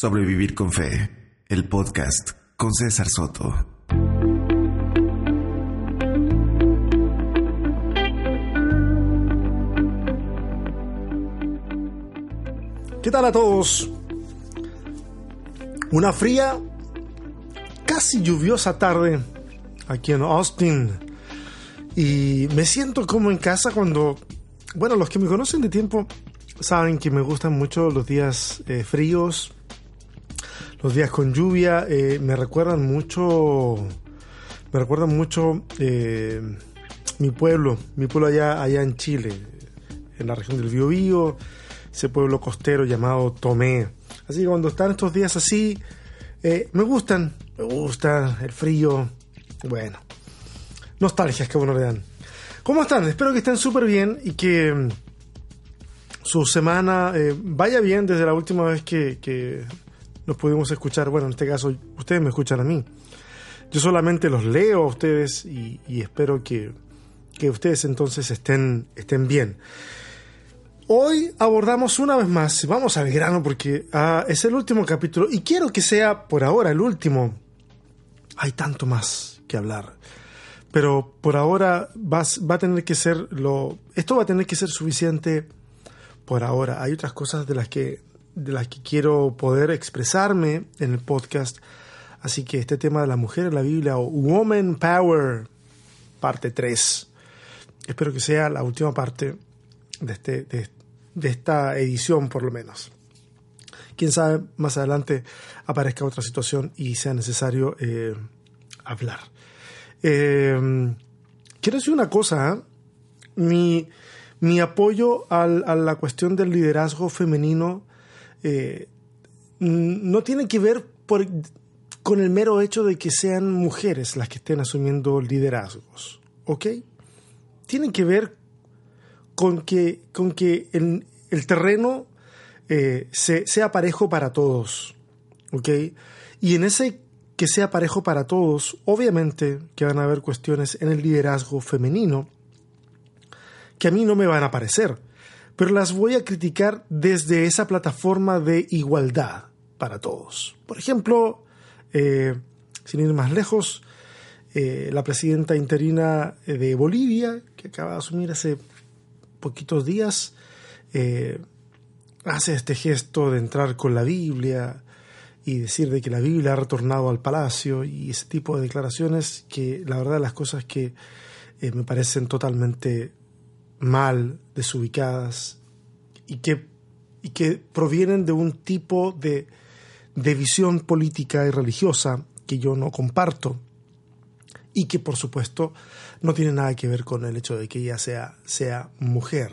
Sobrevivir con Fe, el podcast con César Soto. ¿Qué tal a todos? Una fría, casi lluviosa tarde aquí en Austin. Y me siento como en casa cuando, bueno, los que me conocen de tiempo saben que me gustan mucho los días eh, fríos, los días con lluvia, eh, me recuerdan mucho, me recuerdan mucho eh, mi pueblo, mi pueblo allá, allá en Chile, en la región del Biobío, ese pueblo costero llamado Tomé. Así que cuando están estos días así, me gustan, me gusta el frío, bueno, nostalgias que bueno le dan. ¿Cómo están? Espero que estén súper bien y que mm, su semana eh, vaya bien desde la última vez que, nos pudimos escuchar. Bueno, en este caso, ustedes me escuchan a mí. Yo solamente los leo a ustedes y, espero que, que, ustedes entonces estén, estén bien. Hoy abordamos una vez más, vamos al grano porque ah, es el último capítulo y quiero que sea por ahora el último. Hay tanto más que hablar pero por ahora va, va, a tener que ser lo esto va a tener que ser suficiente por ahora hay otras cosas de las que de las que quiero poder expresarme en el podcast. Así que este tema de la mujer en la Biblia o Woman Power parte 3 espero que sea la última parte de este de, esta edición por lo menos. Quién sabe más adelante aparezca otra situación y sea necesario eh, hablar. Eh, quiero decir una cosa, ¿eh? mi, mi, apoyo a la cuestión del liderazgo femenino eh, no tiene que ver con el mero hecho de que sean mujeres las que estén asumiendo liderazgos, ¿ok? Tiene que ver con que, con que el, el terreno eh, se, sea parejo para todos, ¿ok? Y en ese que sea parejo para todos, obviamente que van a haber cuestiones en el liderazgo femenino que a mí no me van a parecer, pero las voy a criticar desde esa plataforma de igualdad para todos. Por ejemplo, eh, sin ir más lejos, eh, la presidenta interina de Bolivia, que acaba de asumir hace poquitos días, eh, hace este gesto de entrar con la Biblia, y decir de que la Biblia ha retornado al palacio y ese tipo de declaraciones que la verdad las cosas que eh, me parecen totalmente mal, desubicadas y que, y que provienen de un tipo de, visión política y religiosa que yo no comparto y que por supuesto no tiene nada que ver con el hecho de que ella sea, sea mujer.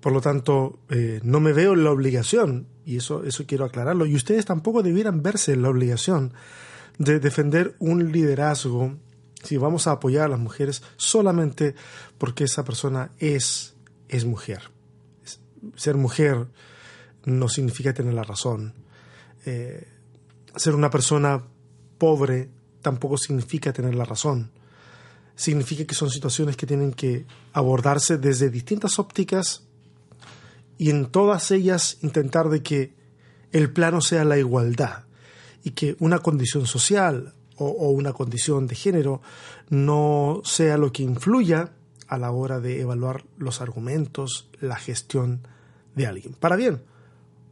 Por lo tanto, eh, no me veo en la obligación y eso, eso quiero aclararlo, y ustedes tampoco debieran verse en la obligación de defender un liderazgo si vamos a apoyar a las mujeres solamente porque esa persona es, es mujer. Ser mujer no significa tener la razón. Eh, ser una persona pobre tampoco significa tener la razón. Significa que son situaciones que tienen que abordarse desde distintas ópticas y en todas ellas intentar de que el plano sea la igualdad y que una condición social o, una condición de género no sea lo que influya a la hora de evaluar los argumentos, la gestión de alguien, para bien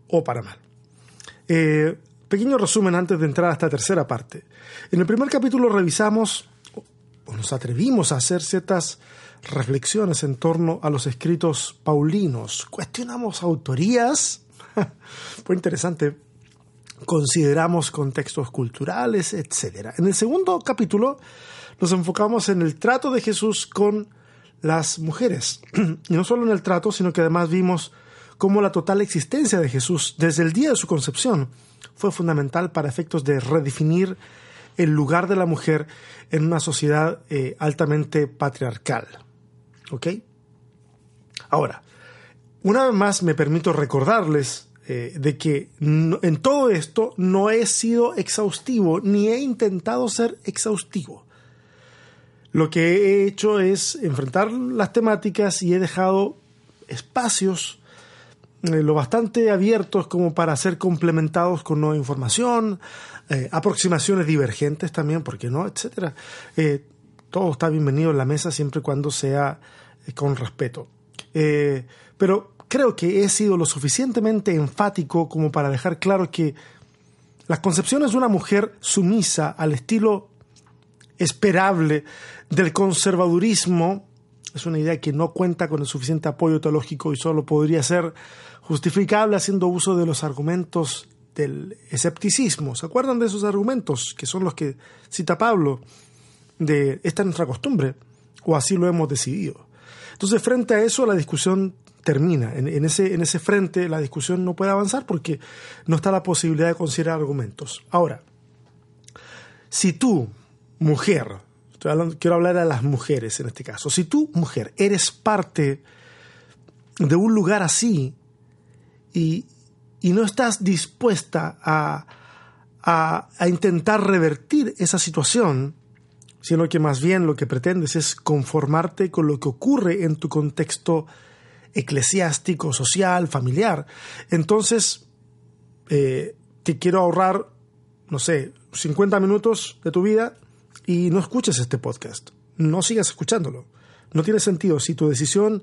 o para mal. Eh, pequeño resumen antes de entrar a esta tercera parte. En el primer capítulo revisamos o nos atrevimos a hacer ciertas reflexiones en torno a los escritos paulinos. Cuestionamos autorías. Fue interesante. Consideramos contextos culturales, etc. En el segundo capítulo nos enfocamos en el trato de Jesús con las mujeres. Y no solo en el trato, sino que además vimos cómo la total existencia de Jesús desde el día de su concepción fue fundamental para efectos de redefinir el lugar de la mujer en una sociedad eh, altamente patriarcal. ¿Ok? Ahora, una vez más me permito recordarles eh, de que en todo esto no he sido exhaustivo ni he intentado ser exhaustivo. Lo que he hecho es enfrentar las temáticas y he dejado espacios eh, lo bastante abiertos como para ser complementados con nueva información, eh, aproximaciones divergentes también, ¿por qué no? Etcétera. Todo está bienvenido en la mesa siempre y cuando sea con respeto. pero creo que he sido lo suficientemente enfático como para dejar claro que las concepciones de una mujer sumisa al estilo esperable del conservadurismo es una idea que no cuenta con el suficiente apoyo teológico y solo podría ser justificable haciendo uso de los argumentos del escepticismo. ¿Se acuerdan de esos argumentos que son los que cita Pablo? De esta es nuestra costumbre o así lo hemos decidido. Entonces, frente a eso, la discusión termina. En, ese, en ese frente, la discusión no puede avanzar porque no está la posibilidad de considerar argumentos. Ahora, si tú, mujer, quiero hablar a las mujeres en este caso. Si tú, mujer, eres parte de un lugar así y, no estás dispuesta a, a, intentar revertir esa situación, sino que más bien lo que pretendes es conformarte con lo que ocurre en tu contexto eclesiástico, social, familiar, entonces eh, te quiero ahorrar, no sé, 50 minutos de tu vida y no escuches este podcast. No sigas escuchándolo. No tiene sentido. Si tu decisión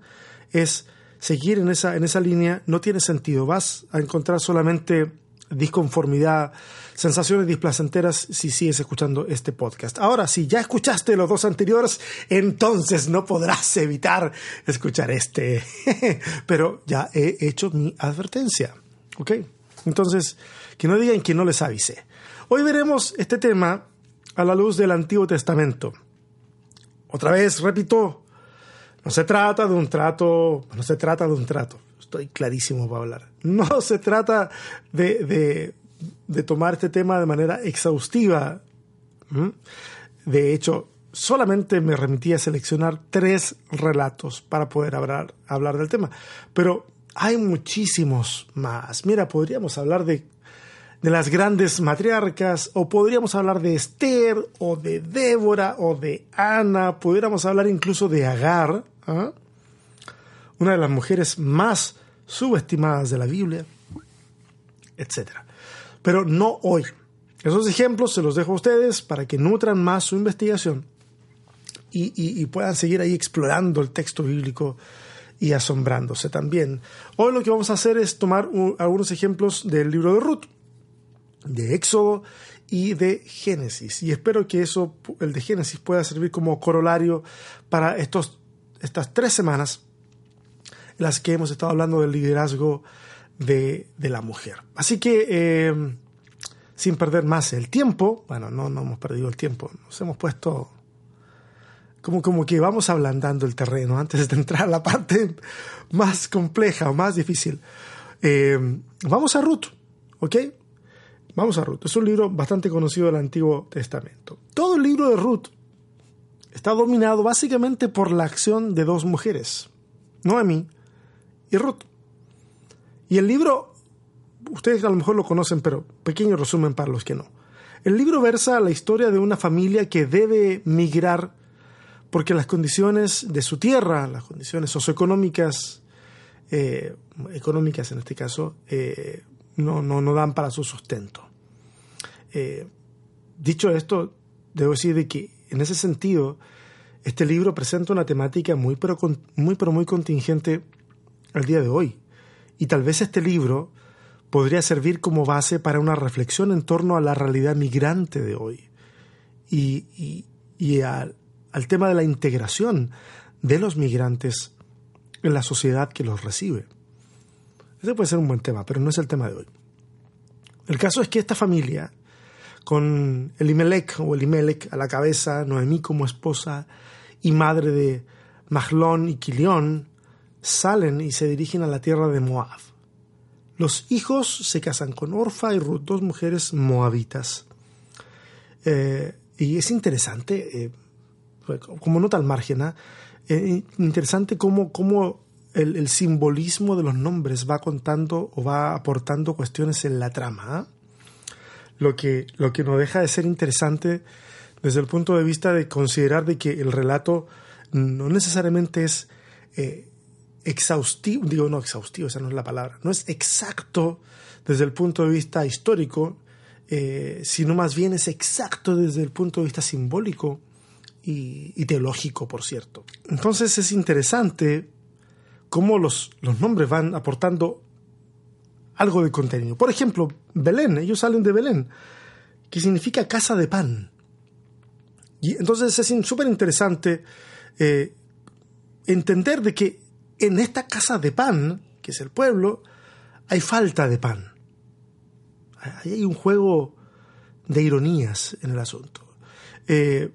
es seguir en esa, en esa línea, no tiene sentido. Vas a encontrar solamente disconformidad, sensaciones displacenteras si sigues escuchando este podcast. Ahora, si ya escuchaste los dos anteriores, entonces no podrás evitar escuchar este. Pero ya he hecho mi advertencia. ¿Ok? Entonces, que no digan que no les avise. Hoy veremos este tema a la luz del Antiguo Testamento. Otra vez, repito, no se trata de un trato, no se trata de un trato, estoy clarísimo para hablar. No se trata de, de, tomar este tema de manera exhaustiva. De hecho, solamente me remití a seleccionar tres relatos para poder hablar, hablar del tema. Pero hay muchísimos más. Mira, podríamos hablar de de las grandes matriarcas, o podríamos hablar de Esther, o de Débora, o de Ana, pudiéramos hablar incluso de Agar, ¿ah? Una de las mujeres más subestimadas de la Biblia, etc. Pero no hoy. Esos ejemplos se los dejo a ustedes para que nutran más su investigación y, puedan seguir ahí explorando el texto bíblico y asombrándose también. Hoy lo que vamos a hacer es tomar algunos ejemplos del libro de Ruth de Éxodo y de Génesis. Y espero que eso, el de Génesis, pueda servir como corolario para estos, estas tres semanas las que hemos estado hablando del liderazgo de, la mujer. Así que, eh, sin perder más el tiempo, bueno, no, no hemos perdido el tiempo, nos hemos puesto como, como que vamos ablandando el terreno antes de entrar a la parte más compleja o más difícil. Eh, vamos a Ruth, ¿ok? Vamos a Ruth. Es un libro bastante conocido del Antiguo Testamento. Todo el libro de Ruth está dominado básicamente por la acción de dos mujeres, Noemi y el libro, ustedes a lo mejor lo conocen, pero pequeño resumen para los que no. El libro versa la historia de una familia que debe migrar porque las condiciones de su tierra, las condiciones socioeconómicas, eh, económicas en este caso, eh, no, no, no dan para su sustento. Eh, dicho esto, debo decir de que en ese sentido, este libro presenta una temática muy pero, muy pero muy contingente al día de hoy. Y tal vez este libro podría servir como base para una reflexión en torno a la realidad migrante de hoy y, y, al, al tema de la integración de los migrantes en la sociedad que los recibe. Ese puede ser un buen tema, pero no es el tema de hoy. El caso es que esta familia con Elimelech o Elimelech a la cabeza, Noemí como esposa y madre de Mahlón y Quilión, salen y se dirigen a la tierra de Moab. Los hijos se casan con Orfa y Ruth, dos mujeres moabitas. Eh, y es interesante, eh, como nota al margen, ¿ah? eh, interesante cómo, cómo el, simbolismo de los nombres va contando o va aportando cuestiones en la trama. ¿ah? lo que, lo que no deja de ser interesante desde el punto de vista de considerar de que el relato no necesariamente es, eh, exhaustivo, digo no exhaustivo, esa no es la palabra, no es exacto desde el punto de vista histórico, eh, sino más bien es exacto desde el punto de vista simbólico y, teológico, por cierto. Entonces es interesante cómo los, los nombres van aportando algo de contenido. Por ejemplo, Belén, ellos salen de Belén, que significa casa de pan. Y entonces es súper interesante eh, entender de que en esta casa de pan, que es el pueblo, hay falta de pan. hay un juego de ironías en el asunto. Eh,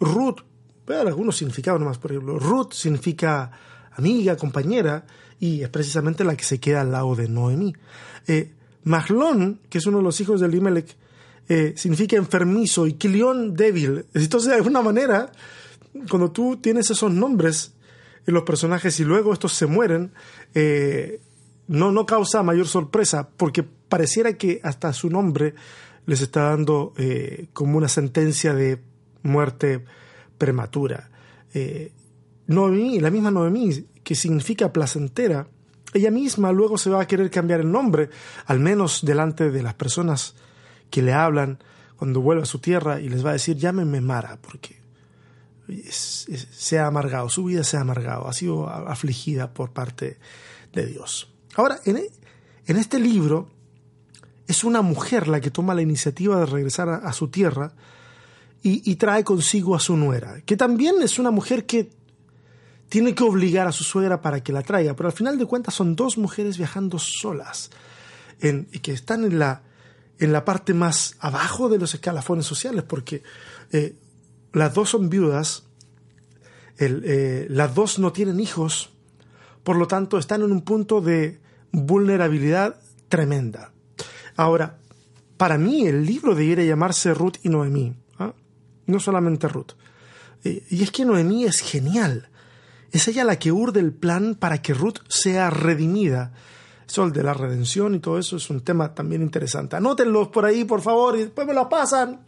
Ruth, bueno, algunos significados nomás, por ejemplo, Ruth significa amiga, compañera, y es precisamente la que se queda al lado de Noemí. Eh, que es uno de los hijos de Elimelech, eh, significa enfermizo y Kilión débil. Entonces, de alguna manera, cuando tú tienes esos nombres los personajes y luego estos se mueren, eh, no, no causa mayor sorpresa, porque pareciera que hasta su nombre les está dando eh, como una sentencia de muerte prematura. Eh, Noemí, la misma Noemí, que significa placentera, ella misma luego se va a querer cambiar el nombre, al menos delante de las personas que le hablan cuando vuelva a su tierra y les va a decir, llámenme Mara, porque se ha amargado, su vida se ha amargado, ha sido afligida por parte de Dios. Ahora, en, en este libro es una mujer la que toma la iniciativa de regresar a, su tierra y, y, trae consigo a su nuera, que también es una mujer que tiene que obligar a su suegra para que la traiga, pero al final de cuentas son dos mujeres viajando solas, en, que están en la, en la parte más abajo de los escalafones sociales, porque eh, las dos son viudas, eh, las dos no tienen hijos, por lo tanto están en un punto de vulnerabilidad tremenda. Ahora, para mí el libro debiera llamarse Ruth y Noemí, ¿ah? no solamente Ruth. Y es que Noemí es genial. Es ella la que urde el plan para que Ruth sea redimida. Eso de la redención y todo eso es un tema también interesante. Anótenlos por ahí, por favor, y después me lo pasan.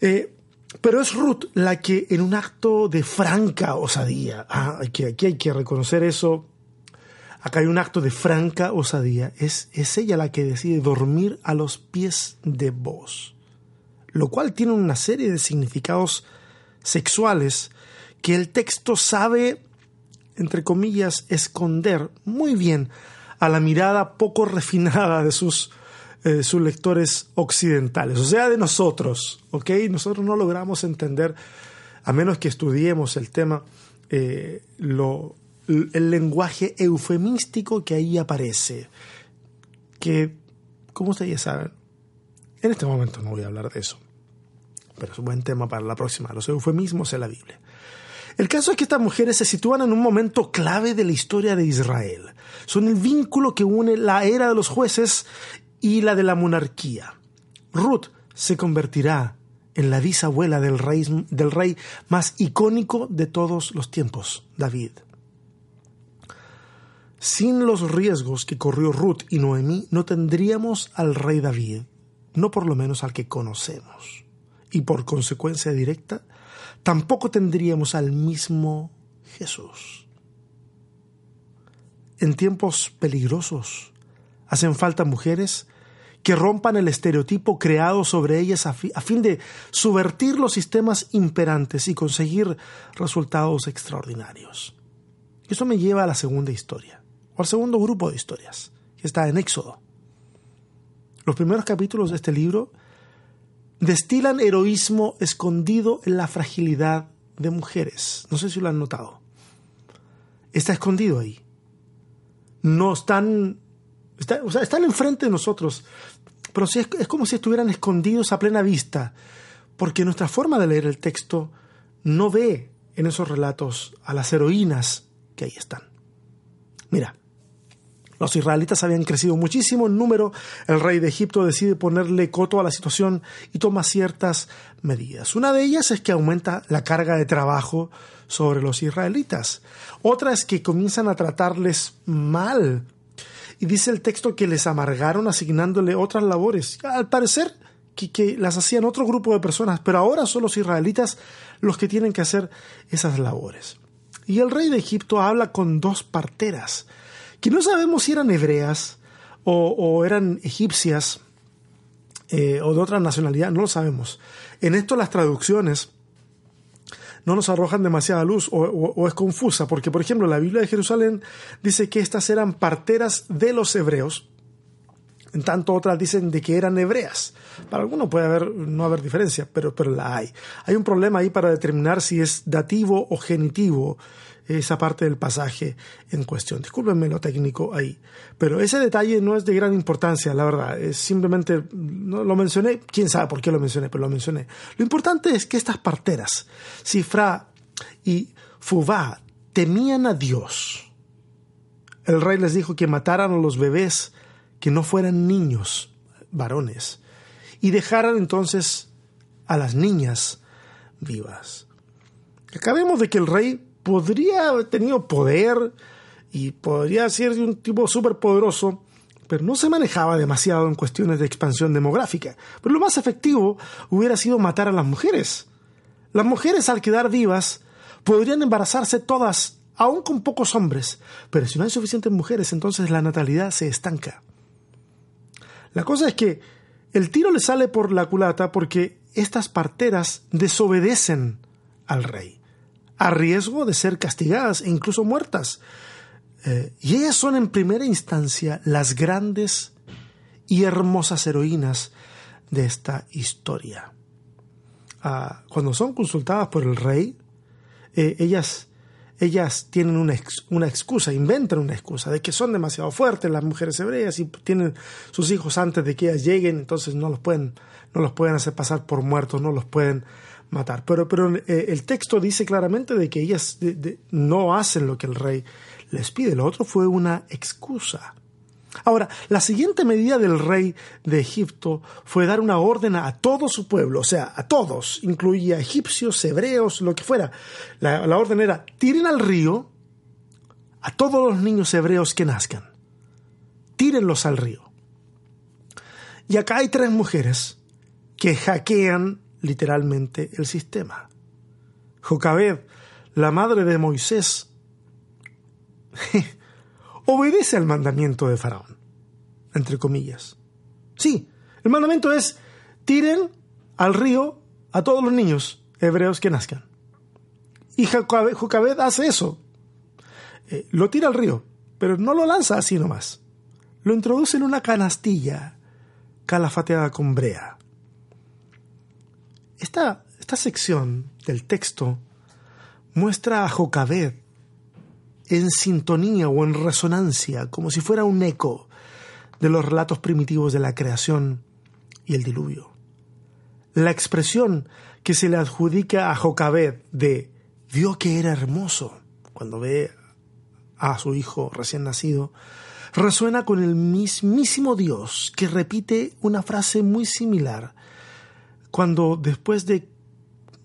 Eh, pero es Ruth la que en un acto de franca osadía, ah, aquí hay que reconocer eso, acá hay un acto de franca osadía, es, es ella la que decide dormir a los pies de vos, lo cual tiene una serie de significados sexuales que el texto sabe, entre comillas, esconder muy bien a la mirada poco refinada de sus, eh, sus lectores occidentales, o sea, de nosotros, ¿ok? Nosotros no logramos entender, a menos que estudiemos el tema, eh, lo, el lenguaje eufemístico que ahí aparece, que, como ustedes saben, en este momento no voy a hablar de eso, pero es un buen tema para la próxima, los eufemismos en la Biblia. El caso es que estas mujeres se sitúan en un momento clave de la historia de Israel. Son el vínculo que une la era de los jueces y la de la monarquía. Ruth se convertirá en la bisabuela del rey, del rey más icónico de todos los tiempos, David. Sin los riesgos que corrió Ruth y Noemí, no tendríamos al rey David, no por lo menos al que conocemos. Y por consecuencia directa, tampoco tendríamos al mismo Jesús. En tiempos peligrosos hacen falta mujeres que rompan el estereotipo creado sobre ellas a, fin de subvertir los sistemas imperantes y conseguir resultados extraordinarios. Eso me lleva a la segunda historia, o al segundo grupo de historias, que está en Éxodo. Los primeros capítulos de este libro destilan heroísmo escondido en la fragilidad de mujeres. No sé si lo han notado. Está escondido ahí. No están, o sea, están enfrente de nosotros, pero es, es como si estuvieran escondidos a plena vista, porque nuestra forma de leer el texto no ve en esos relatos a las heroínas que ahí están. Mira, los israelitas habían crecido muchísimo en número. El rey de Egipto decide ponerle coto a la situación y toma ciertas medidas. Una de ellas es que aumenta la carga de trabajo sobre los israelitas. Otra es que comienzan a tratarles mal. Y dice el texto que les amargaron asignándole otras labores. Al parecer que, que las hacían otro grupo de personas, pero ahora son los israelitas los que tienen que hacer esas labores. Y el rey de Egipto habla con dos parteras, que no sabemos si eran hebreas o, eran egipcias eh, o de otra nacionalidad, no lo sabemos. En esto las traducciones no nos arrojan demasiada luz o, es confusa, porque por ejemplo la Biblia de Jerusalén dice que estas eran parteras de los hebreos, en tanto otras dicen de que eran hebreas. Para algunos puede haber, no haber diferencia, pero, pero la hay. Hay un problema ahí para determinar si es dativo o genitivo esa parte del pasaje en cuestión. Discúlpenme lo técnico ahí, pero ese detalle no es de gran importancia, la verdad. Es simplemente no lo mencioné, quién sabe por qué lo mencioné, pero lo mencioné. Lo importante es que estas parteras, Sifra y Fubá, temían a Dios. El rey les dijo que mataran a los bebés que no fueran niños, varones, y dejaran entonces a las niñas vivas. Acabemos de que el rey podría haber tenido poder y podría ser de un tipo súper poderoso, pero no se manejaba demasiado en cuestiones de expansión demográfica. Pero lo más efectivo hubiera sido matar a las mujeres. Las mujeres al quedar vivas podrían embarazarse todas, aún con pocos hombres, pero si no hay suficientes mujeres, entonces la natalidad se estanca. La cosa es que el tiro le sale por la culata porque estas parteras desobedecen al rey a riesgo de ser castigadas e incluso muertas. Eh, y ellas son en primera instancia las grandes y hermosas heroínas de esta historia. Ah, cuando son consultadas por el rey, eh, ellas, ellas tienen una, una, excusa, inventan una excusa de que son demasiado fuertes las mujeres hebreas y tienen sus hijos antes de que ellas lleguen, entonces no los pueden, no los pueden hacer pasar por muertos, no los pueden matar. Pero, pero eh, el texto dice claramente de que ellas no hacen lo que el rey les pide. Lo otro fue una excusa. Ahora, la siguiente medida del rey de Egipto fue dar una orden a todo su pueblo, o sea, a todos, incluía egipcios, hebreos, lo que fuera. La, la orden era, tiren al río a todos los niños hebreos que nazcan. Tírenlos al río. Y acá hay tres mujeres que hackean literalmente el sistema. Jocabed, la madre de Moisés, obedece al mandamiento de Faraón, entre comillas. Sí, el mandamiento es tiren al río a todos los niños hebreos que nazcan. Y Jocabed hace eso. Eh, lo tira al río, pero no lo lanza así nomás. Lo introduce en una canastilla calafateada con brea. Esta, esta sección del texto muestra a Jocabed en sintonía o en resonancia, como si fuera un eco de los relatos primitivos de la creación y el diluvio. La expresión que se le adjudica a Jocabed de vio que era hermoso cuando ve a su hijo recién nacido, resuena con el mismísimo Dios que repite una frase muy similar cuando después de,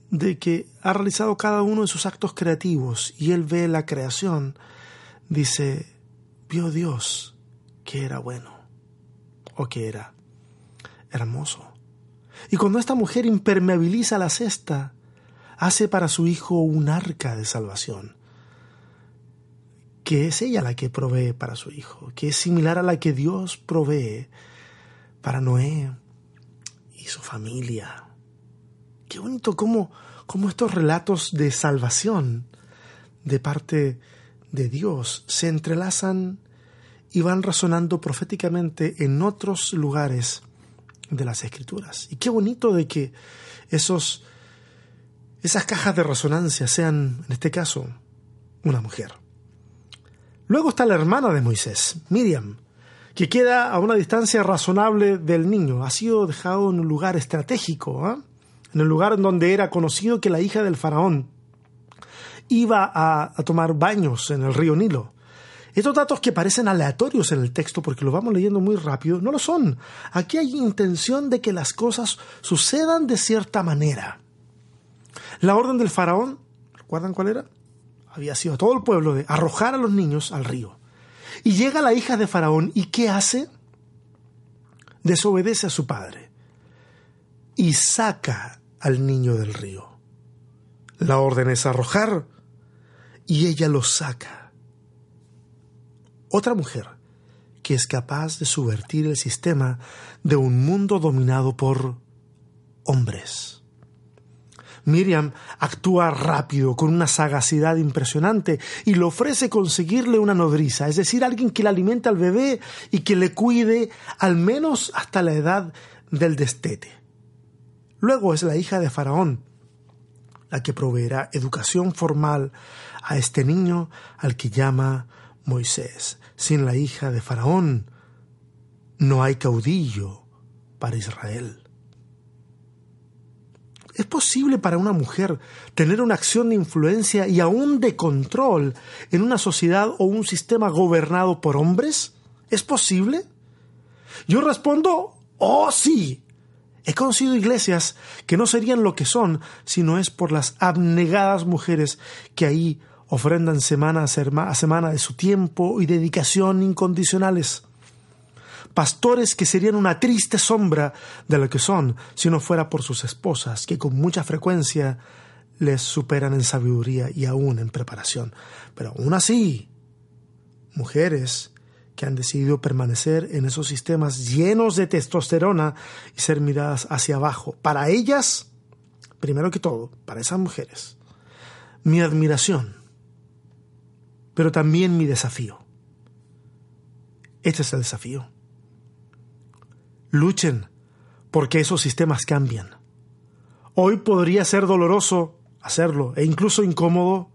de que ha realizado cada uno de sus actos creativos y él ve la creación, dice, vio Dios que era bueno o que era hermoso. Y cuando esta mujer impermeabiliza la cesta, hace para su hijo un arca de salvación, que es ella la que provee para su hijo, que es similar a la que Dios provee para Noé, y su familia. Qué bonito cómo, cómo estos relatos de salvación de parte de Dios se entrelazan y van resonando proféticamente en otros lugares de las escrituras. Y qué bonito de que esos, esas cajas de resonancia sean, en este caso, una mujer. Luego está la hermana de Moisés, Miriam, que queda a una distancia razonable del niño. Ha sido dejado en un lugar estratégico, ¿ah? en el lugar en donde era conocido que la hija del faraón iba a, a, tomar baños en el río Nilo. Estos datos que parecen aleatorios en el texto porque lo vamos leyendo muy rápido, no lo son. Aquí hay intención de que las cosas sucedan de cierta manera. La orden del faraón, ¿recuerdan cuál era? Había sido a todo el pueblo de arrojar a los niños al río. Y llega la hija de Faraón y ¿qué hace? Desobedece a su padre y saca al niño del río. La orden es arrojar y ella lo saca. Otra mujer que es capaz de subvertir el sistema de un mundo dominado por hombres. Miriam actúa rápido, con una sagacidad impresionante, y le ofrece conseguirle una nodriza, es decir, alguien que le alimente al bebé y que le cuide al menos hasta la edad del destete. Luego es la hija de Faraón la que proveerá educación formal a este niño al que llama Moisés. Sin la hija de Faraón no hay caudillo para Israel. ¿Es posible para una mujer tener una acción de influencia y aún de control en una sociedad o un sistema gobernado por hombres? ¿Es posible? Yo respondo, oh sí. He conocido iglesias que no serían lo que son si no es por las abnegadas mujeres que ahí ofrendan semana a semana de su tiempo y dedicación incondicionales pastores que serían una triste sombra de lo que son si no fuera por sus esposas, que con mucha frecuencia les superan en sabiduría y aún en preparación. Pero aún así, mujeres que han decidido permanecer en esos sistemas llenos de testosterona y ser miradas hacia abajo. Para ellas, primero que todo, para esas mujeres, mi admiración, pero también mi desafío. Este es el desafío. Luchen porque esos sistemas cambian. Hoy podría ser doloroso hacerlo e incluso incómodo.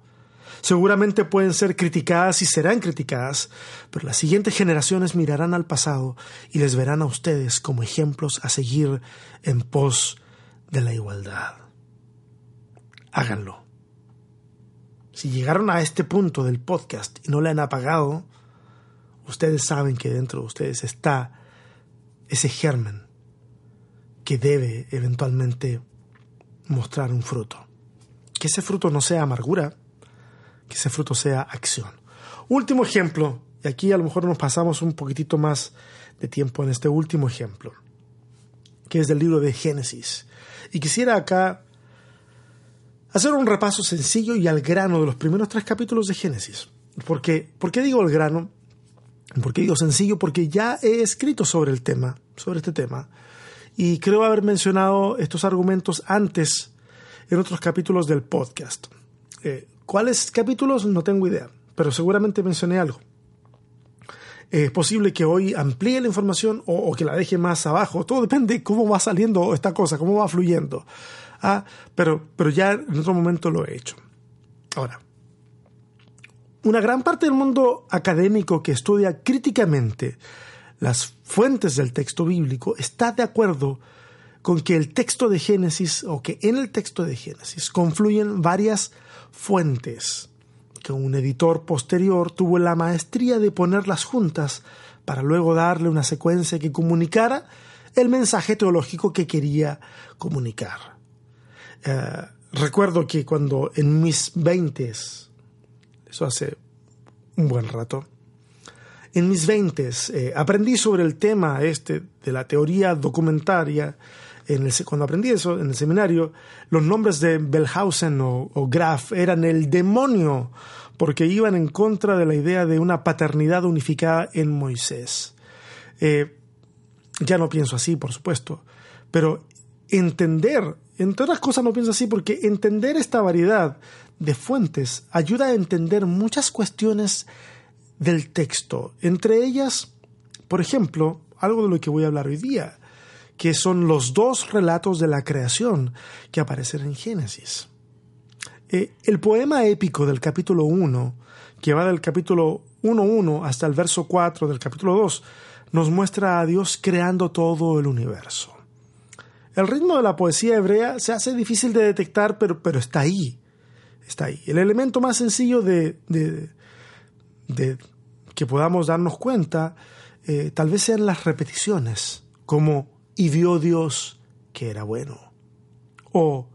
Seguramente pueden ser criticadas y serán criticadas, pero las siguientes generaciones mirarán al pasado y les verán a ustedes como ejemplos a seguir en pos de la igualdad. Háganlo. Si llegaron a este punto del podcast y no le han apagado, ustedes saben que dentro de ustedes está ese germen que debe eventualmente mostrar un fruto. Que ese fruto no sea amargura, que ese fruto sea acción. Último ejemplo, y aquí a lo mejor nos pasamos un poquitito más de tiempo en este último ejemplo, que es del libro de Génesis. Y quisiera acá hacer un repaso sencillo y al grano de los primeros tres capítulos de Génesis. Porque, ¿Por qué digo el grano? ¿Por qué digo sencillo? Porque ya he escrito sobre el tema, sobre este tema, y creo haber mencionado estos argumentos antes en otros capítulos del podcast. Eh, ¿Cuáles capítulos? No tengo idea, pero seguramente mencioné algo. Es posible que hoy amplíe la información o, que la deje más abajo. Todo depende de cómo va saliendo esta cosa, cómo va fluyendo. Ah, pero, pero ya en otro momento lo he hecho. Ahora, una gran parte del mundo académico que estudia críticamente las fuentes del texto bíblico está de acuerdo con que el texto de Génesis o que en el texto de Génesis confluyen varias fuentes que un editor posterior tuvo la maestría de ponerlas juntas para luego darle una secuencia que comunicara el mensaje teológico que quería comunicar. Eh, recuerdo que cuando en mis veintes eso hace un buen rato. En mis veintes eh, aprendí sobre el tema este de la teoría documentaria. En cuando aprendí eso en el seminario, los nombres de Bellhausen o, Graf eran el demonio porque iban en contra de la idea de una paternidad unificada en Moisés. Eh, ya no pienso así, por supuesto, pero entender, entre otras cosas no pienso así porque entender esta variedad de fuentes ayuda a entender muchas cuestiones del texto, entre ellas, por ejemplo, algo de lo que voy a hablar hoy día, que son los dos relatos de la creación que aparecen en Génesis. Eh, el poema épico del capítulo 1, que va del capítulo 1.1 hasta el verso 4 del capítulo 2, nos muestra a Dios creando todo el universo. El ritmo de la poesía hebrea se hace difícil de detectar, pero, pero está ahí está ahí. El elemento más sencillo de, de, que podamos darnos cuenta eh, tal vez sean las repeticiones, como y vio Dios que era bueno, o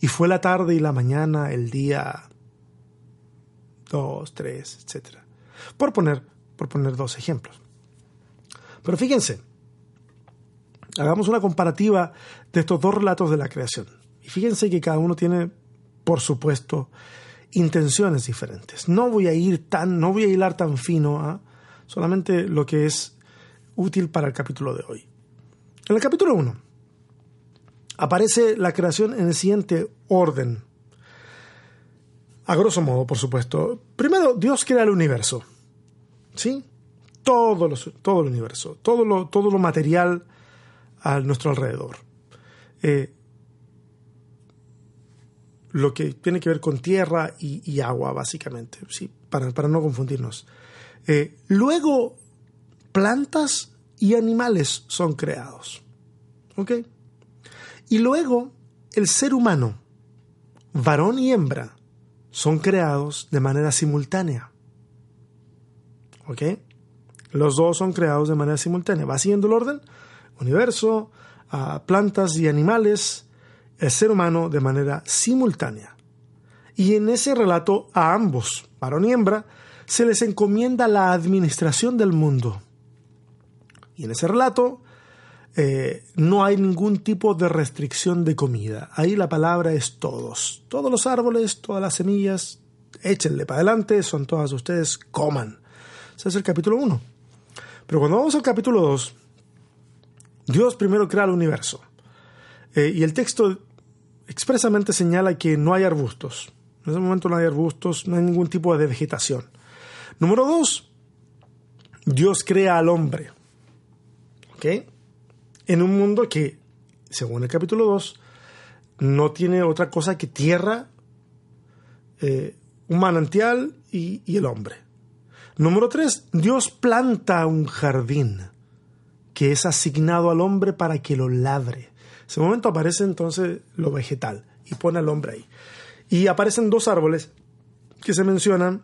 y fue la tarde y la mañana el día dos, tres, etc. Por poner, por poner dos ejemplos. Pero fíjense, hagamos una comparativa de estos dos relatos de la creación. Y fíjense que cada uno tiene por supuesto, intenciones diferentes. No voy a ir tan, no voy a hilar tan fino a solamente lo que es útil para el capítulo de hoy. En el capítulo 1 aparece la creación en el siguiente orden. A grosso modo, por supuesto. Primero, Dios crea el universo. ¿Sí? Todo, todo el universo, todo lo, todo lo material a nuestro alrededor. Eh, lo que tiene que ver con tierra y, agua, básicamente, ¿sí? para, para no confundirnos. Eh, luego, plantas y animales son creados. ¿Ok? Y luego, el ser humano, varón y hembra, son creados de manera simultánea. ¿Ok? Los dos son creados de manera simultánea. Va siguiendo el orden. Universo, plantas y animales, el ser humano de manera simultánea. Y en ese relato a ambos, varón y hembra, se les encomienda la administración del mundo. Y en ese relato eh, no hay ningún tipo de restricción de comida. Ahí la palabra es todos. Todos los árboles, todas las semillas, échenle para adelante, son todas ustedes, coman. Ese es el capítulo 1. Pero cuando vamos al capítulo 2, Dios primero crea el universo. Eh, y el texto expresamente señala que no hay arbustos. En ese momento no hay arbustos, no hay ningún tipo de vegetación. Número dos, Dios crea al hombre. En un mundo que, según el capítulo 2, no tiene otra cosa que tierra, eh, un manantial y, y el hombre. Número tres, Dios planta un jardín que es asignado al hombre para que lo ladre ese momento aparece entonces lo vegetal y pone al hombre ahí. Y aparecen dos árboles que se mencionan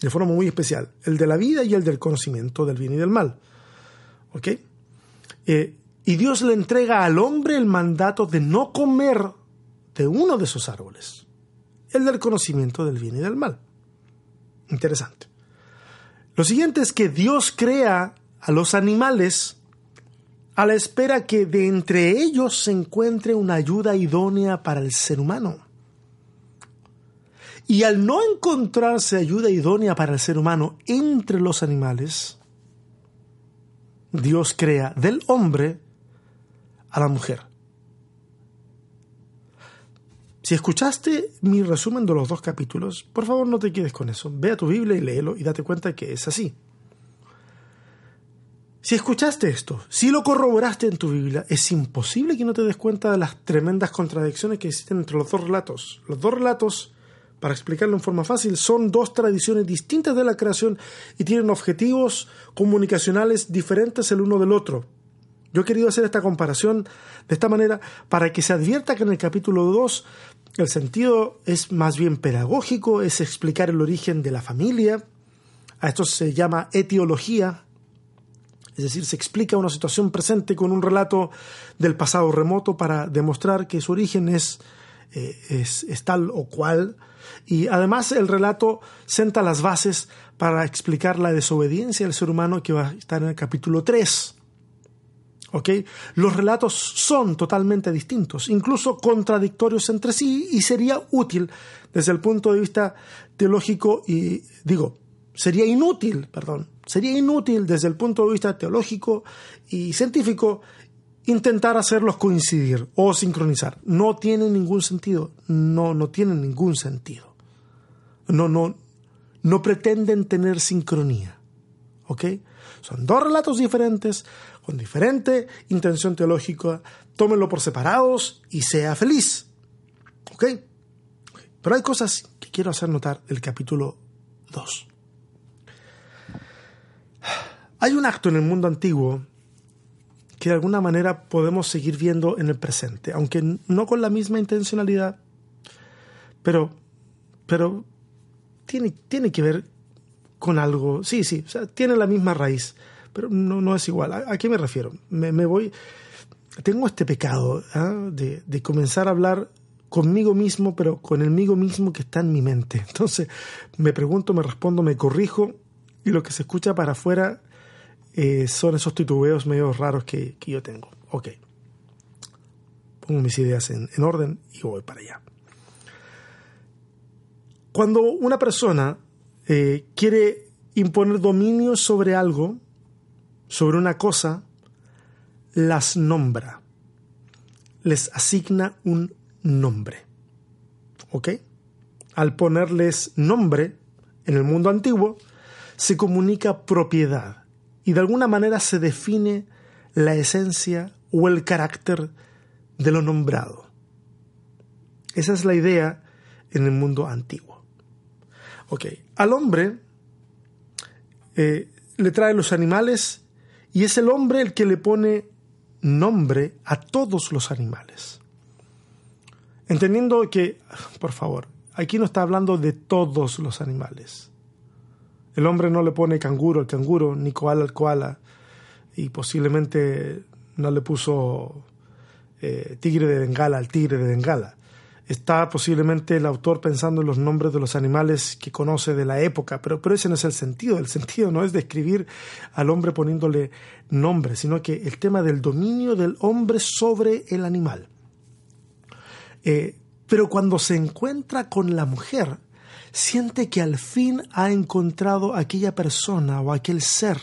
de forma muy especial, el de la vida y el del conocimiento del bien y del mal. ¿Ok? Eh, y Dios le entrega al hombre el mandato de no comer de uno de esos árboles, el del conocimiento del bien y del mal. Interesante. Lo siguiente es que Dios crea a los animales a la espera que de entre ellos se encuentre una ayuda idónea para el ser humano. Y al no encontrarse ayuda idónea para el ser humano entre los animales, Dios crea del hombre a la mujer. Si escuchaste mi resumen de los dos capítulos, por favor no te quedes con eso. Ve a tu Biblia y léelo y date cuenta que es así. Si escuchaste esto, si lo corroboraste en tu Biblia, es imposible que no te des cuenta de las tremendas contradicciones que existen entre los dos relatos. Los dos relatos, para explicarlo en forma fácil, son dos tradiciones distintas de la creación y tienen objetivos comunicacionales diferentes el uno del otro. Yo he querido hacer esta comparación de esta manera para que se advierta que en el capítulo 2 el sentido es más bien pedagógico, es explicar el origen de la familia. A esto se llama etiología, es decir, se explica una situación presente con un relato del pasado remoto para demostrar que su origen es, eh, es, tal o cual. Y además el relato senta las bases para explicar la desobediencia del ser humano que va a estar en el capítulo 3. ¿Okay? Los relatos son totalmente distintos, incluso contradictorios entre sí, y sería útil desde el punto de vista teológico y, digo, sería inútil, perdón, sería inútil desde el punto de vista teológico y científico intentar hacerlos coincidir o sincronizar. No tiene ningún sentido. No, no tienen ningún sentido. No, no, no pretenden tener sincronía. ¿Ok? Son dos relatos diferentes, con diferente intención teológica. Tómenlo por separados y sea feliz. ¿Ok? Pero hay cosas que quiero hacer notar del capítulo 2. Hay un acto en el mundo antiguo que de alguna manera podemos seguir viendo en el presente, aunque no con la misma intencionalidad, pero, pero tiene, tiene que ver con algo, sí, sí, tiene la misma raíz, pero no, no es igual. ¿A, qué me refiero? Me, voy, tengo este pecado ¿ah? de, de comenzar a hablar conmigo mismo, pero con el mío mismo que está en mi mente. Entonces me pregunto, me respondo, me corrijo y lo que se escucha para afuera eh, son esos titubeos medio raros que, yo tengo. Ok. Pongo mis ideas en, orden y voy para allá. Cuando una persona eh, quiere imponer dominio sobre algo, sobre una cosa, las nombra, les asigna un nombre. ¿Ok? Al ponerles nombre en el mundo antiguo, se comunica propiedad y de alguna manera se define la esencia o el carácter de lo nombrado. Esa es la idea en el mundo antiguo. Ok, al hombre eh, le trae los animales y es el hombre el que le pone nombre a todos los animales. Entendiendo que, por favor, aquí no está hablando de todos los animales. El hombre no le pone canguro al canguro, ni koala al koala, y posiblemente no le puso eh, tigre de Bengala al tigre de Bengala. Está posiblemente el autor pensando en los nombres de los animales que conoce de la época, pero, pero ese no es el sentido. El sentido no es describir al hombre poniéndole nombre, sino que el tema del dominio del hombre sobre el animal. Eh, pero cuando se encuentra con la mujer, siente que al fin ha encontrado aquella persona o aquel ser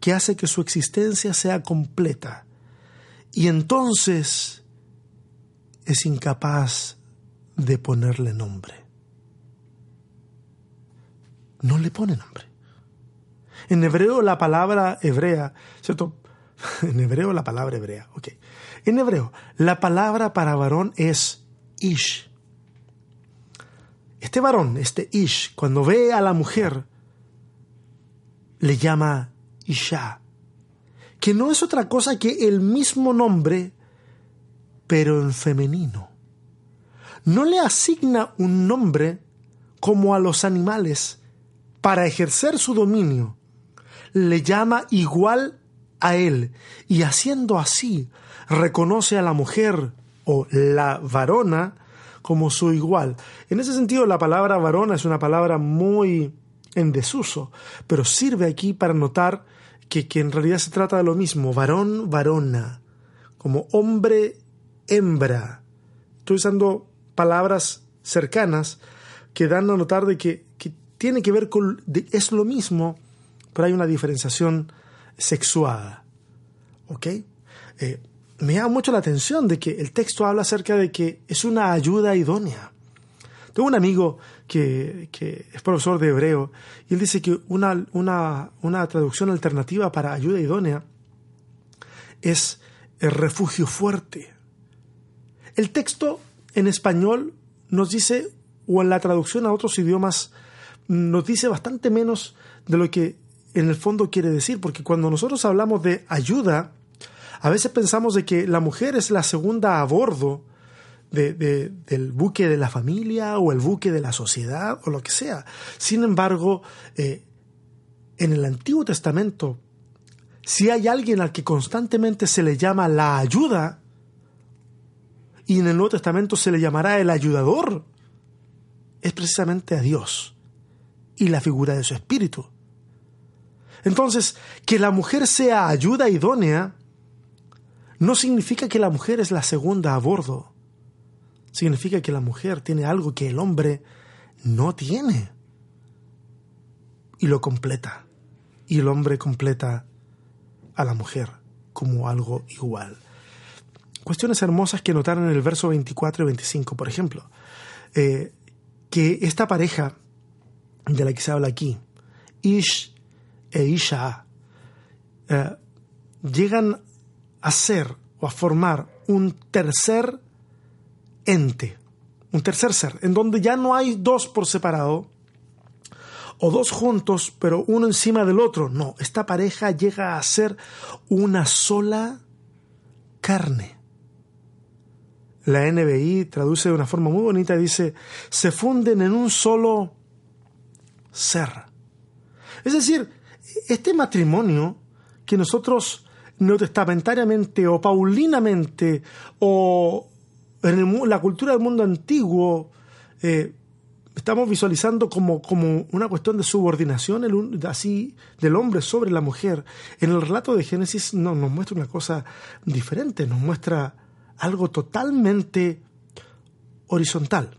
que hace que su existencia sea completa. Y entonces es incapaz de ponerle nombre. No le pone nombre. En hebreo la palabra hebrea, ¿cierto? En hebreo la palabra hebrea, ok. En hebreo la palabra para varón es ish. Este varón, este ish, cuando ve a la mujer, le llama isha, que no es otra cosa que el mismo nombre pero en femenino. No le asigna un nombre como a los animales para ejercer su dominio. Le llama igual a él y haciendo así reconoce a la mujer o la varona como su igual. En ese sentido la palabra varona es una palabra muy en desuso, pero sirve aquí para notar que, que en realidad se trata de lo mismo, varón, varona, como hombre hembra. Estoy usando palabras cercanas que dan a notar de que, tiene que ver con... es lo mismo, pero hay una diferenciación sexuada. ¿Ok? Eh, me llama mucho la atención de que el texto habla acerca de que es una ayuda idónea. Tengo un amigo que, que es profesor de hebreo y él dice que una, una, una traducción alternativa para ayuda idónea es el refugio fuerte. El texto en español nos dice, o en la traducción a otros idiomas, nos dice bastante menos de lo que en el fondo quiere decir, porque cuando nosotros hablamos de ayuda, a veces pensamos de que la mujer es la segunda a bordo del buque de la familia o el buque de la sociedad o lo que sea. Sin embargo, eh, en el Antiguo Testamento, si hay alguien al que constantemente se le llama la ayuda, y en el Nuevo Testamento se le llamará el ayudador, es precisamente a Dios y la figura de su espíritu. Entonces, que la mujer sea ayuda idónea no significa que la mujer es la segunda a bordo. Significa que la mujer tiene algo que el hombre no tiene. Y lo completa. Y el hombre completa a la mujer como algo igual cuestiones hermosas que notaron en el verso 24 y 25, por ejemplo, eh, que esta pareja de la que se habla aquí, Ish e Isha, eh, llegan a ser o a formar un tercer ente, un tercer ser, en donde ya no hay dos por separado, o dos juntos, pero uno encima del otro. No, esta pareja llega a ser una sola carne. La NBI traduce de una forma muy bonita, dice, se funden en un solo ser. Es decir, este matrimonio que nosotros neotestamentariamente o paulinamente o en la cultura del mundo antiguo eh, estamos visualizando como, como, una cuestión de subordinación así del hombre sobre la mujer. En el relato de Génesis no, nos muestra una cosa diferente, nos muestra algo totalmente horizontal.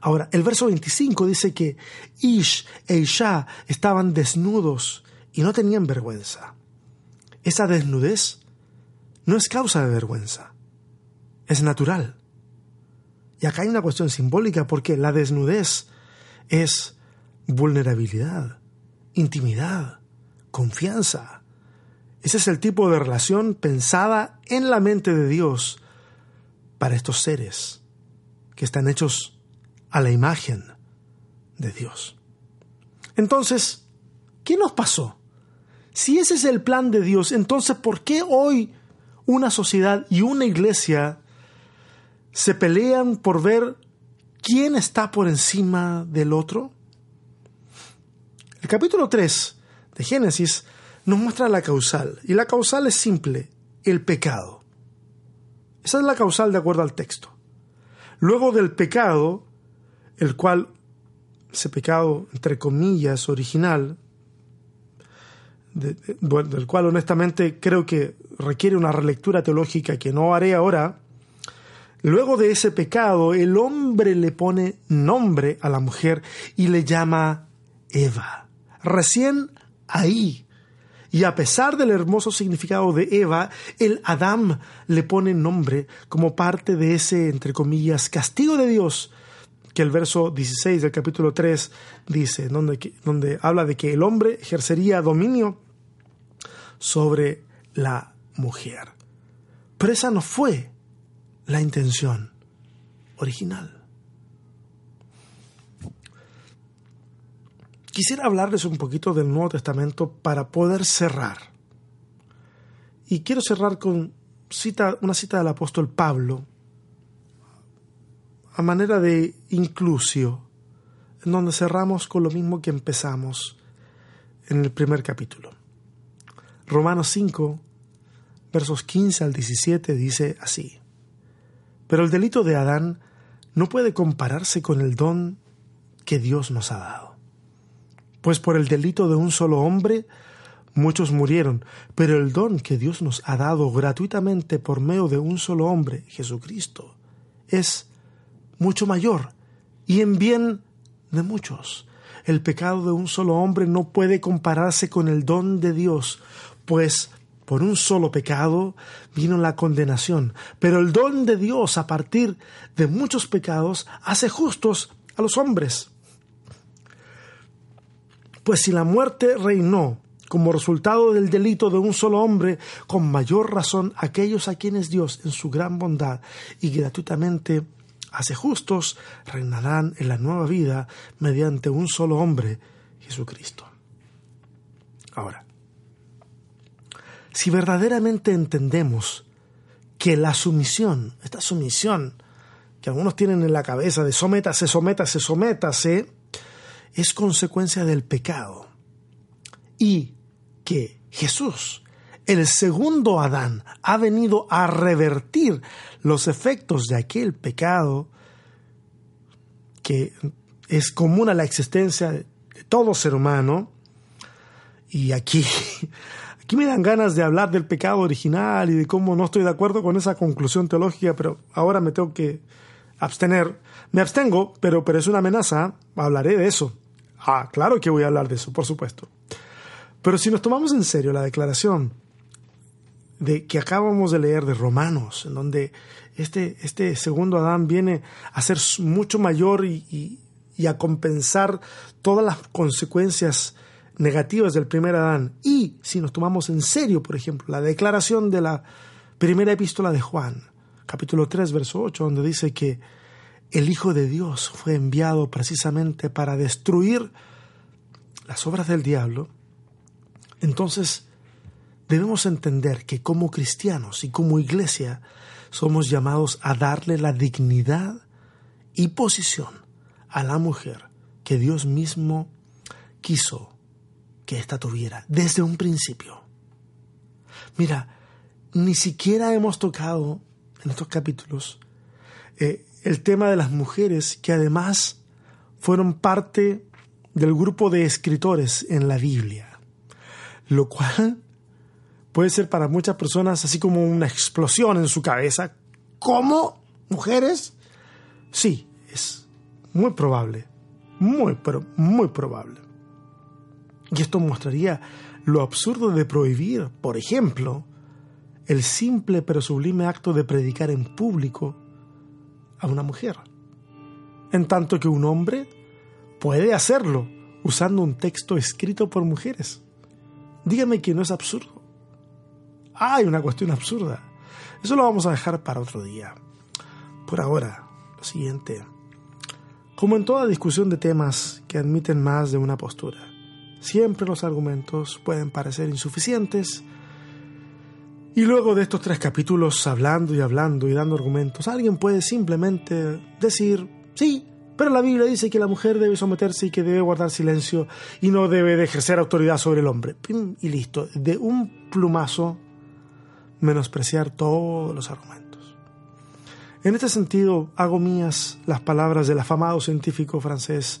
Ahora, el verso 25 dice que Ish e Isha estaban desnudos y no tenían vergüenza. Esa desnudez no es causa de vergüenza, es natural. Y acá hay una cuestión simbólica porque la desnudez es vulnerabilidad, intimidad, confianza. Ese es el tipo de relación pensada en la mente de Dios para estos seres que están hechos a la imagen de Dios. Entonces, ¿qué nos pasó? Si ese es el plan de Dios, entonces ¿por qué hoy una sociedad y una iglesia se pelean por ver quién está por encima del otro? El capítulo 3 de Génesis nos muestra la causal, y la causal es simple, el pecado. Esa es la causal de acuerdo al texto. Luego del pecado, el cual, ese pecado entre comillas original, del cual honestamente creo que requiere una relectura teológica que no haré ahora, luego de ese pecado el hombre le pone nombre a la mujer y le llama Eva. Recién ahí. Y a pesar del hermoso significado de Eva, el Adán le pone nombre como parte de ese, entre comillas, castigo de Dios que el verso 16 del capítulo 3 dice, donde, donde habla de que el hombre ejercería dominio sobre la mujer. Pero esa no fue la intención original. Quisiera hablarles un poquito del Nuevo Testamento para poder cerrar. Y quiero cerrar con cita, una cita del apóstol Pablo, a manera de inclusio, en donde cerramos con lo mismo que empezamos en el primer capítulo. Romanos 5, versos 15 al 17 dice así, Pero el delito de Adán no puede compararse con el don que Dios nos ha dado. Pues por el delito de un solo hombre muchos murieron, pero el don que Dios nos ha dado gratuitamente por medio de un solo hombre, Jesucristo, es mucho mayor y en bien de muchos. El pecado de un solo hombre no puede compararse con el don de Dios, pues por un solo pecado vino la condenación, pero el don de Dios a partir de muchos pecados hace justos a los hombres. Pues si la muerte reinó como resultado del delito de un solo hombre, con mayor razón aquellos a quienes Dios en su gran bondad y gratuitamente hace justos reinarán en la nueva vida mediante un solo hombre, Jesucristo. Ahora, si verdaderamente entendemos que la sumisión, esta sumisión que algunos tienen en la cabeza de sométase, sométase, sométase, es consecuencia del pecado. Y que Jesús, el segundo Adán, ha venido a revertir los efectos de aquel pecado que es común a la existencia de todo ser humano. Y aquí Aquí me dan ganas de hablar del pecado original y de cómo no estoy de acuerdo con esa conclusión teológica, pero ahora me tengo que abstener. Me abstengo, pero, pero es una amenaza. Hablaré de eso. Ah, claro que voy a hablar de eso, por supuesto. Pero si nos tomamos en serio la declaración de que acabamos de leer de Romanos, en donde este, este segundo Adán viene a ser mucho mayor y, y a compensar todas las consecuencias negativas del primer Adán. Y si nos tomamos en serio, por ejemplo, la declaración de la primera epístola de Juan, capítulo 3, verso 8, donde dice que el Hijo de Dios fue enviado precisamente para destruir las obras del diablo, entonces debemos entender que como cristianos y como iglesia somos llamados a darle la dignidad y posición a la mujer que Dios mismo quiso que ésta tuviera desde un principio. Mira, ni siquiera hemos tocado en estos capítulos eh, el tema de las mujeres que además fueron parte del grupo de escritores en la Biblia, lo cual puede ser para muchas personas así como una explosión en su cabeza. ¿Cómo? ¿Mujeres? Sí, es muy probable, muy, pero muy probable. Y esto mostraría lo absurdo de prohibir, por ejemplo, el simple pero sublime acto de predicar en público a una mujer, en tanto que un hombre puede hacerlo usando un texto escrito por mujeres. Dígame que no es absurdo. Hay una cuestión absurda. Eso lo vamos a dejar para otro día. Por ahora, lo siguiente. Como en toda discusión de temas que admiten más de una postura, siempre los argumentos pueden parecer insuficientes y luego de estos tres capítulos hablando y hablando y dando argumentos, alguien puede simplemente decir, sí, pero la Biblia dice que la mujer debe someterse y que debe guardar silencio y no debe de ejercer autoridad sobre el hombre. Y listo, de un plumazo menospreciar todos los argumentos. En este sentido, hago mías las palabras del afamado científico francés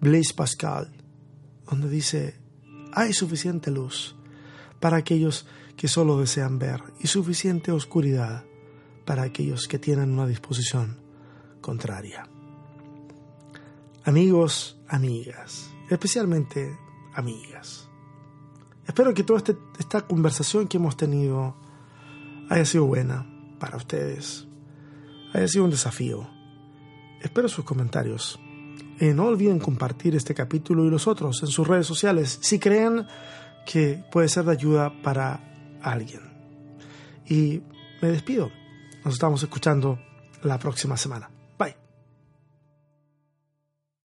Blaise Pascal, donde dice, hay suficiente luz para aquellos que solo desean ver y suficiente oscuridad para aquellos que tienen una disposición contraria. Amigos, amigas, especialmente amigas. Espero que toda este, esta conversación que hemos tenido haya sido buena para ustedes, haya sido un desafío. Espero sus comentarios. Y no olviden compartir este capítulo y los otros en sus redes sociales si creen que puede ser de ayuda para alguien. Y me despido. Nos estamos escuchando la próxima semana.